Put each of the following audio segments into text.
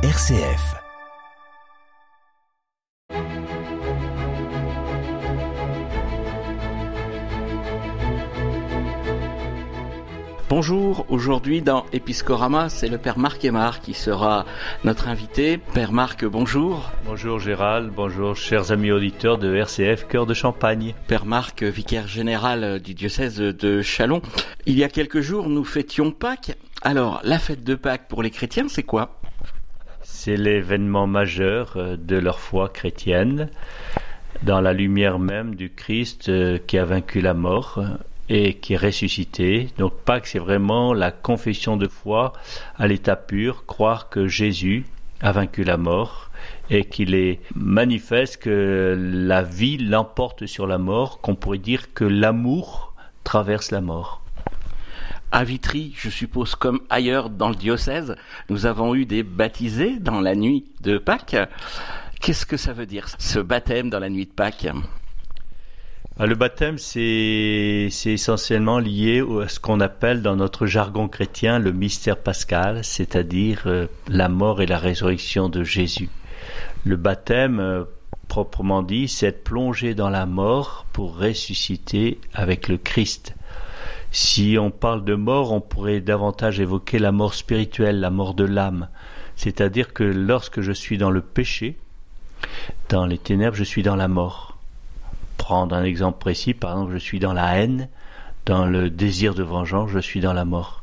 RCF. Bonjour, aujourd'hui dans Episcorama, c'est le Père Marc Aymar qui sera notre invité. Père Marc, bonjour. Bonjour Gérald, bonjour chers amis auditeurs de RCF Cœur de Champagne. Père Marc, vicaire général du diocèse de Chalon. Il y a quelques jours, nous fêtions Pâques. Alors, la fête de Pâques pour les chrétiens, c'est quoi? C'est l'événement majeur euh, de leur foi chrétienne, dans la lumière même du Christ euh, qui a vaincu la mort et qui est ressuscité. Donc Pâques, c'est vraiment la confession de foi à l'état pur, croire que Jésus a vaincu la mort et qu'il est manifeste que la vie l'emporte sur la mort, qu'on pourrait dire que l'amour traverse la mort. À Vitry, je suppose comme ailleurs dans le diocèse, nous avons eu des baptisés dans la nuit de Pâques. Qu'est-ce que ça veut dire, ce baptême dans la nuit de Pâques? Ah, le baptême, c'est essentiellement lié à ce qu'on appelle dans notre jargon chrétien le mystère pascal, c'est-à-dire euh, la mort et la résurrection de Jésus. Le baptême, euh, proprement dit, c'est être plongé dans la mort pour ressusciter avec le Christ. Si on parle de mort, on pourrait davantage évoquer la mort spirituelle, la mort de l'âme. C'est-à-dire que lorsque je suis dans le péché, dans les ténèbres, je suis dans la mort prendre un exemple précis, par exemple, je suis dans la haine, dans le désir de vengeance, je suis dans la mort.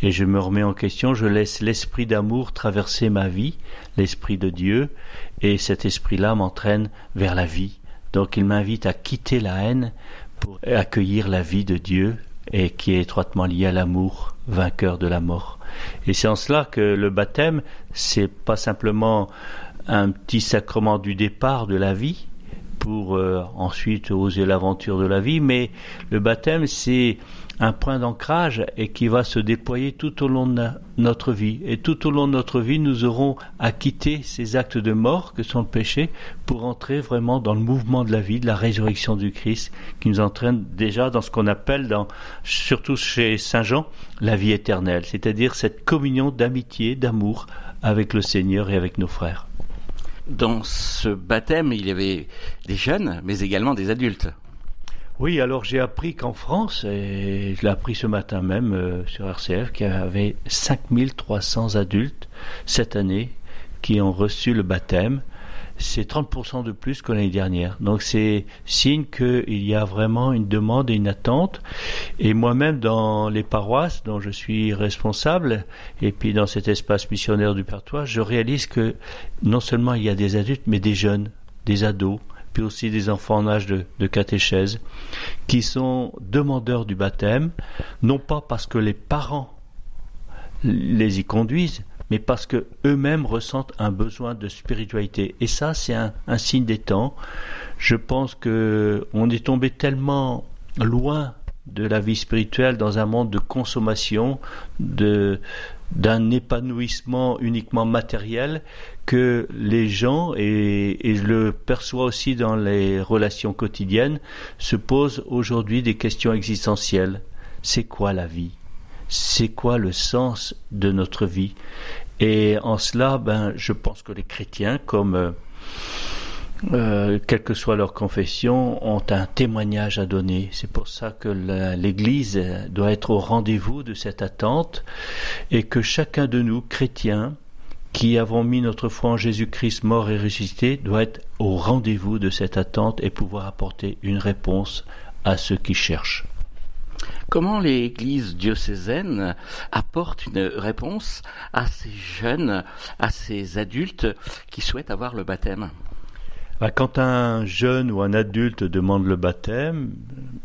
Et je me remets en question, je laisse l'esprit d'amour traverser ma vie, l'esprit de Dieu, et cet esprit-là m'entraîne vers la vie. Donc il m'invite à quitter la haine pour accueillir la vie de Dieu, et qui est étroitement liée à l'amour, vainqueur de la mort. Et c'est en cela que le baptême, c'est pas simplement un petit sacrement du départ de la vie, pour euh, ensuite oser l'aventure de la vie, mais le baptême, c'est un point d'ancrage et qui va se déployer tout au long de notre vie. Et tout au long de notre vie, nous aurons à quitter ces actes de mort que sont le péché pour entrer vraiment dans le mouvement de la vie, de la résurrection du Christ, qui nous entraîne déjà dans ce qu'on appelle, surtout chez Saint Jean, la vie éternelle, c'est-à-dire cette communion d'amitié, d'amour avec le Seigneur et avec nos frères dans ce baptême, il y avait des jeunes, mais également des adultes. Oui, alors j'ai appris qu'en France, et je l'ai appris ce matin même euh, sur RCF, qu'il y avait 5300 adultes cette année qui ont reçu le baptême c'est 30% de plus que l'année dernière. Donc c'est signe qu'il y a vraiment une demande et une attente. Et moi-même, dans les paroisses dont je suis responsable, et puis dans cet espace missionnaire du Pertois, je réalise que non seulement il y a des adultes, mais des jeunes, des ados, puis aussi des enfants en âge de, de catéchèse, qui sont demandeurs du baptême, non pas parce que les parents les y conduisent, mais parce que eux-mêmes ressentent un besoin de spiritualité. Et ça, c'est un, signe des temps. Je pense que on est tombé tellement loin de la vie spirituelle dans un monde de consommation, de d'un épanouissement uniquement matériel que les gens, et, je le perçois aussi dans les relations quotidiennes, se posent aujourd'hui des questions existentielles. C'est quoi la vie? C'est quoi le sens de notre vie? Et en cela, ben, je pense que les chrétiens, comme euh, euh, quelle que soit leur confession, ont un témoignage à donner. C'est pour ça que l'Église doit être au rendez-vous de cette attente et que chacun de nous, chrétiens, qui avons mis notre foi en Jésus-Christ mort et ressuscité, doit être au rendez-vous de cette attente et pouvoir apporter une réponse à ceux qui cherchent. Comment l'Église diocésaine apporte une réponse à ces jeunes, à ces adultes qui souhaitent avoir le baptême? Bah, quand un jeune ou un adulte demande le baptême,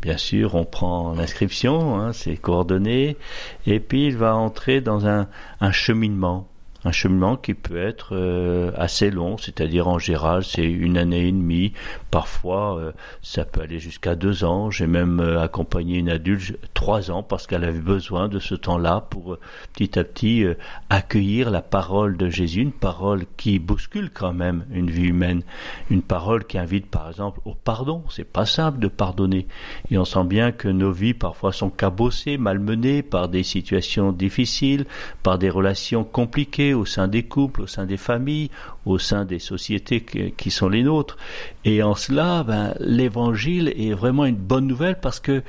bien sûr, on prend l'inscription, hein, ses coordonnées, et puis il va entrer dans un cheminement un cheminement qui peut être euh, assez long, c'est-à-dire en général c'est une année et demie, parfois euh, ça peut aller jusqu'à deux ans. J'ai même euh, accompagné une adulte trois ans parce qu'elle avait besoin de ce temps-là pour petit à petit accueillir la parole de Jésus, une parole qui bouscule quand même une vie humaine, une parole qui invite par exemple au pardon. C'est pas simple de pardonner et on sent bien que nos vies parfois sont cabossées, malmenées par des situations difficiles, par des relations compliquées au sein des couples, au sein des familles, au sein des sociétés qui sont les nôtres. Et en cela, ben, l'évangile est vraiment une bonne nouvelle parce que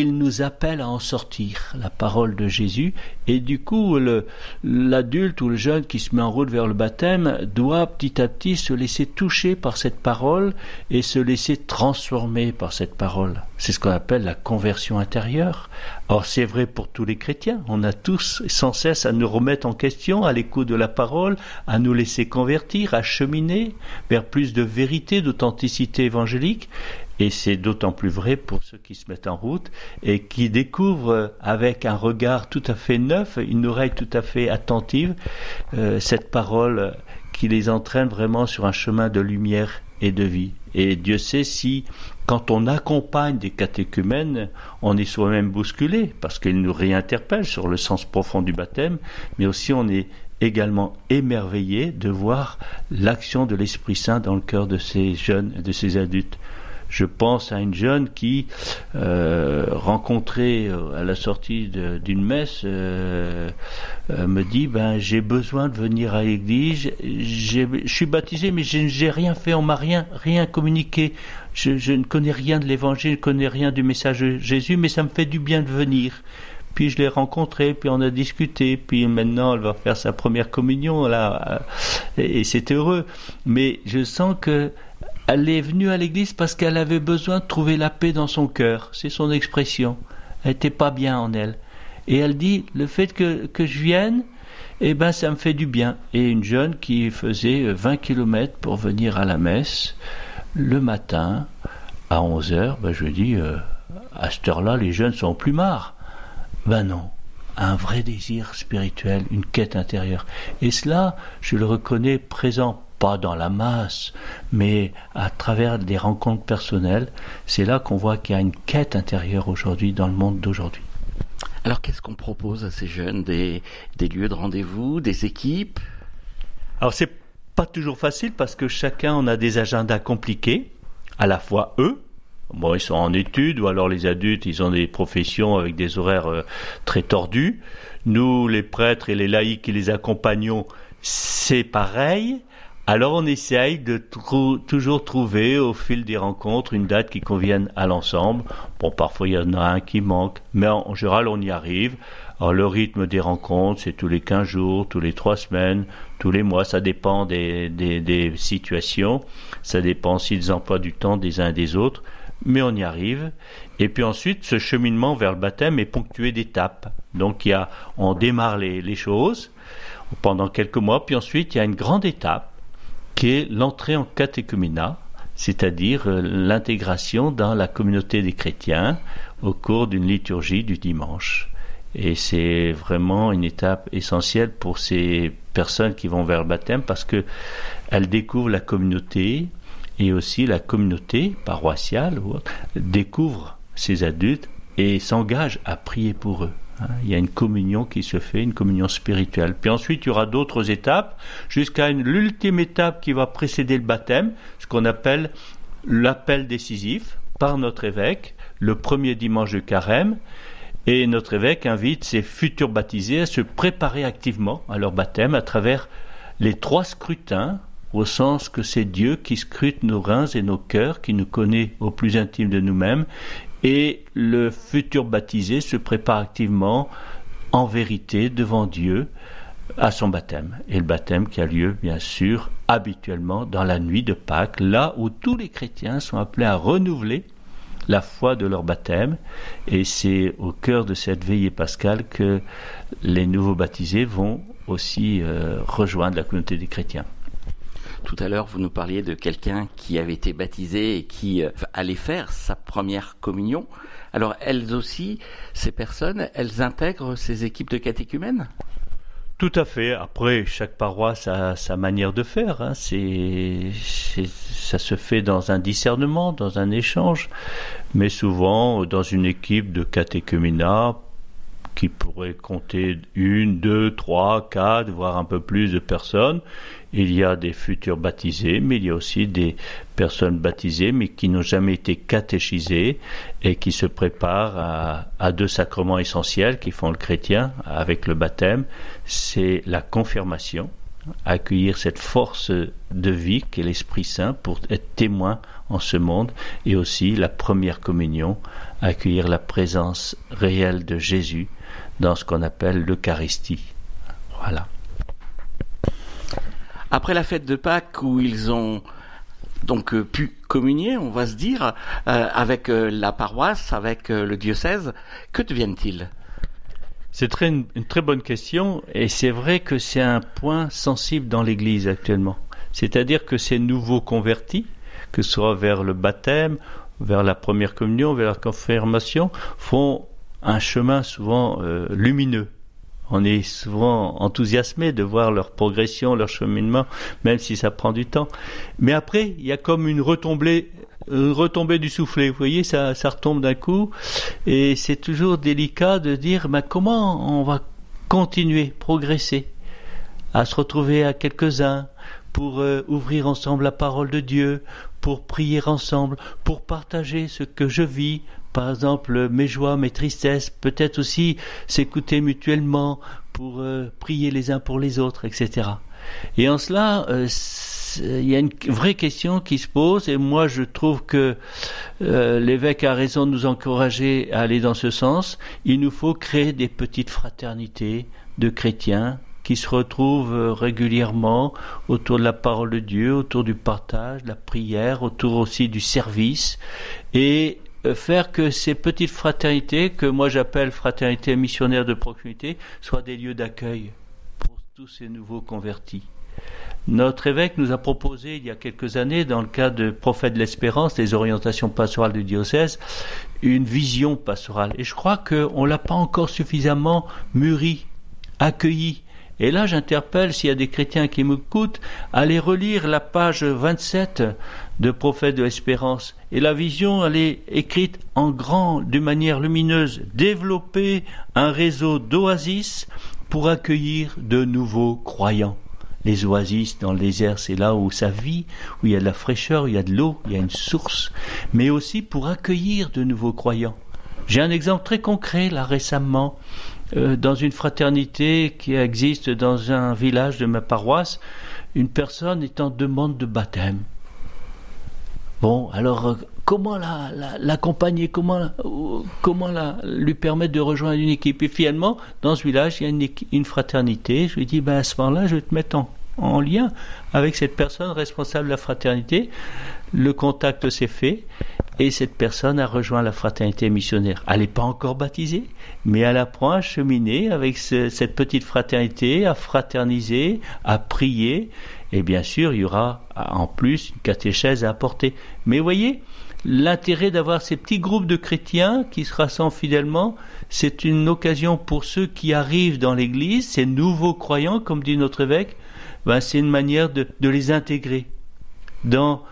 il nous appelle à en sortir, la parole de Jésus. Et du coup, l'adulte ou le jeune qui se met en route vers le baptême doit petit à petit se laisser toucher par cette parole et se laisser transformer par cette parole. C'est ce qu'on appelle la conversion intérieure. Or, c'est vrai pour tous les chrétiens. On a tous sans cesse à nous remettre en question à l'écoute de la parole, à nous laisser convertir, à cheminer vers plus de vérité, d'authenticité évangélique. Et c'est d'autant plus vrai pour ceux qui se mettent en route et qui découvrent avec un regard tout à fait neuf, une oreille tout à fait attentive, euh, cette parole qui les entraîne vraiment sur un chemin de lumière et de vie. Et Dieu sait si, quand on accompagne des catéchumènes, on est soi-même bousculé, parce qu'ils nous réinterpellent sur le sens profond du baptême, mais aussi on est également émerveillé de voir l'action de l'Esprit Saint dans le cœur de ces jeunes de ces adultes. Je pense à une jeune qui, euh, rencontrée euh, à la sortie d'une messe, euh, me dit ben j'ai besoin de venir à l'église. Je suis baptisé, mais je n'ai rien fait, on m'a rien rien communiqué. Je, je ne connais rien de l'Évangile, je ne connais rien du message de Jésus, mais ça me fait du bien de venir puis je l'ai rencontrée, puis on a discuté, puis maintenant elle va faire sa première communion là, et, et c'est heureux. Mais je sens que elle est venue à l'église parce qu'elle avait besoin de trouver la paix dans son cœur. C'est son expression. Elle n'était pas bien en elle. Et elle dit, le fait que, que je vienne, eh ben, ça me fait du bien. Et une jeune qui faisait 20 euh, kilomètres pour venir à la messe, le matin, à 11 heures, ben, je dis, euh, à cette heure-là, les jeunes sont plus marre. Ben non. Un vrai désir spirituel, une quête intérieure. Et cela, je le reconnais présent pas dans la masse, mais à travers des rencontres personnelles, c'est là qu'on voit qu'il y a une quête intérieure aujourd'hui dans le monde d'aujourd'hui. Alors qu'est-ce qu'on propose à ces jeunes? Des, des lieux de rendez-vous, des équipes? Alors c'est pas toujours facile parce que chacun on a des agendas compliqués, à la fois eux, bon ils sont en études ou alors les adultes ils ont des professions avec des horaires euh, très tordus. Nous les prêtres et les laïcs qui les accompagnons, c'est pareil. Alors on essaye de toujours trouver au fil des rencontres une date qui convienne à l'ensemble. Bon, parfois il y en a un qui manque, mais en, général on y arrive. Alors le rythme des rencontres, c'est tous les 15 jours, tous les 3 semaines, tous les mois, ça dépend des situations, ça dépend aussi des emplois du temps des uns et des autres, mais on y arrive. Et puis ensuite, ce cheminement vers le baptême est ponctué d'étapes. Donc il y a, on démarre les, les choses pendant quelques mois, puis ensuite il y a une grande étape qui est l'entrée en catéchuménat, c'est-à-dire euh, l'intégration dans la communauté des chrétiens au cours d'une liturgie du dimanche. Et c'est vraiment une étape essentielle pour ces personnes qui vont vers le baptême parce que elles découvrent la communauté et aussi la communauté paroissiale découvre ces adultes et s'engage à prier pour eux. Hein, il y a une communion qui se fait, une communion spirituelle. Puis ensuite, il y aura d'autres étapes, jusqu'à l'ultime étape qui va précéder le baptême, ce qu'on appelle l'appel décisif par notre évêque, le premier dimanche de carême. Et notre évêque invite ses futurs baptisés à se préparer activement à leur baptême à travers les trois scrutins, au sens que c'est Dieu qui scrute nos reins et nos cœurs, qui nous connaît au plus intime de nous-mêmes, et le futur baptisé se prépare activement en vérité devant Dieu à son baptême. Et le baptême qui a lieu, bien sûr, habituellement dans la nuit de Pâques, là où tous les chrétiens sont appelés à renouveler la foi de leur baptême. Et c'est au cœur de cette veillée pascale que les nouveaux baptisés vont aussi euh, rejoindre la communauté des chrétiens. Tout à l'heure, vous nous parliez de quelqu'un qui avait été baptisé et qui euh, allait faire sa première communion. Alors, elles aussi, ces personnes, elles intègrent ces équipes de catéchumènes? Tout à fait. Après, chaque paroisse a sa manière de faire. Hein. Ça se fait dans un discernement, dans un échange, mais souvent dans une équipe de catéchuménat qui pourrait compter une, deux, trois, quatre, voire un peu plus de personnes. Il y a des futurs baptisés, mais il y a aussi des personnes baptisées, mais qui n'ont jamais été catéchisées et qui se préparent à, deux sacrements essentiels qui font le chrétien avec le baptême. C'est la confirmation, accueillir cette force de vie qu'est l'Esprit Saint pour être témoin en ce monde, et aussi la première communion, accueillir la présence réelle de Jésus dans ce qu'on appelle l'Eucharistie. Voilà. Après la fête de Pâques où ils ont donc euh, pu communier, on va se dire, euh, avec euh, la paroisse, avec le diocèse, que deviennent-ils? C'est très, une, une, très bonne question et c'est vrai que c'est un point sensible dans l'Église actuellement. C'est-à-dire que ces nouveaux convertis, que ce soit vers le baptême, vers la première communion, vers la confirmation, font un chemin souvent euh, lumineux. On est souvent enthousiasmé de voir leur progression, leur cheminement, même si ça prend du temps. Mais après, il y a comme une retombée, une retombée du soufflet. Vous voyez, ça, retombe d'un coup. Et c'est toujours délicat de dire, ben, comment on va continuer, progresser, à se retrouver à quelques-uns, pour euh, ouvrir ensemble la parole de Dieu, pour prier ensemble, pour partager ce que je vis, par exemple mes joies, mes tristesses, peut-être aussi s'écouter mutuellement pour euh, prier les uns pour les autres, etc. Et en cela, euh, il y a une vraie question qui se pose, et moi je trouve que euh, l'évêque a raison de nous encourager à aller dans ce sens. Il nous faut créer des petites fraternités de chrétiens qui se retrouvent régulièrement autour de la parole de Dieu, autour du partage, de la prière, autour aussi du service, et faire que ces petites fraternités, que moi j'appelle fraternités missionnaires de proximité, soient des lieux d'accueil pour tous ces nouveaux convertis. Notre évêque nous a proposé il y a quelques années, dans le cadre de Prophète de l'Espérance, des orientations pastorales du diocèse, une vision pastorale. Et je crois qu'on ne l'a pas encore suffisamment mûri, accueilli. Et là, j'interpelle, s'il y a des chrétiens qui m'écoutent, à aller relire la page 27 de Prophète de l'Espérance. Et la vision, elle est écrite en grand, d'une manière lumineuse. Développer un réseau d'oasis pour accueillir de nouveaux croyants. Les oasis dans le désert, c'est là où ça vit, où il y a de la fraîcheur, où il y a de l'eau, il y a une source, mais aussi pour accueillir de nouveaux croyants. J'ai un exemple très concret là récemment euh, dans une fraternité qui existe dans un village de ma paroisse. Une personne est en demande de baptême. Bon, alors euh, comment l'accompagner, la, comment, euh, comment la, lui permettre de rejoindre une équipe? Et finalement, dans ce village, il y a une, fraternité. Je lui dis, ben à ce moment-là, je vais te mettre en lien avec cette personne responsable de la fraternité. Le contact s'est fait et cette personne a rejoint la fraternité missionnaire. Elle n'est pas encore baptisée, mais elle apprend à cheminer avec ce, cette petite fraternité, à fraterniser, à prier et bien sûr, il y aura en plus une catéchèse à apporter. Mais voyez, l'intérêt d'avoir ces petits groupes de chrétiens qui se rassemblent fidèlement, c'est une occasion pour ceux qui arrivent dans l'Église, ces nouveaux croyants, comme dit notre évêque, ben c'est une manière de, de, les intégrer dans,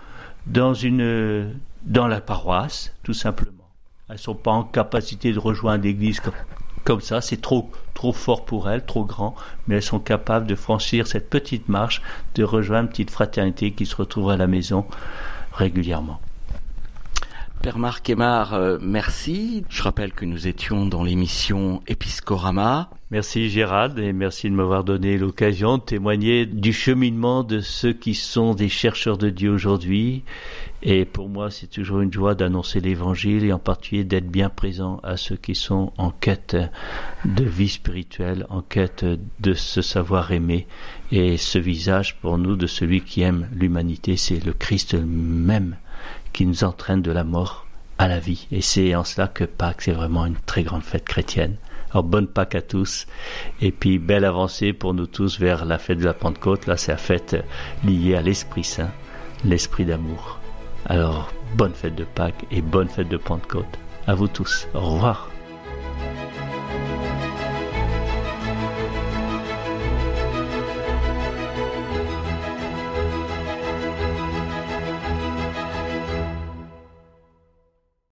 dans, une, dans la paroisse, tout simplement. Elles ne sont pas en capacité de rejoindre l'Église comme, comme ça, c'est trop, trop fort pour elles, trop grand, mais elles sont capables de franchir cette petite marche, de rejoindre une petite fraternité qui se retrouve à la maison régulièrement. Père Marc Aymar, euh, merci. Je rappelle que nous étions dans l'émission Episcorama. Merci Gérald et merci de m'avoir donné l'occasion de témoigner du cheminement de ceux qui sont des chercheurs de Dieu aujourd'hui. Et pour moi, c'est toujours une joie d'annoncer l'évangile et en particulier d'être bien présent à ceux qui sont en quête de vie spirituelle, en quête de se savoir aimer. Et ce visage pour nous de celui qui aime l'humanité, c'est le Christ même qui nous entraîne de la mort à la vie. Et c'est en cela que Pâques, c'est vraiment une très grande fête chrétienne. Alors bonne Pâques à tous. Et puis belle avancée pour nous tous vers la fête de la Pentecôte. Là, c'est la fête liée à l'Esprit Saint, l'Esprit d'amour. Alors bonne fête de Pâques et bonne fête de Pentecôte. À vous tous. Au revoir.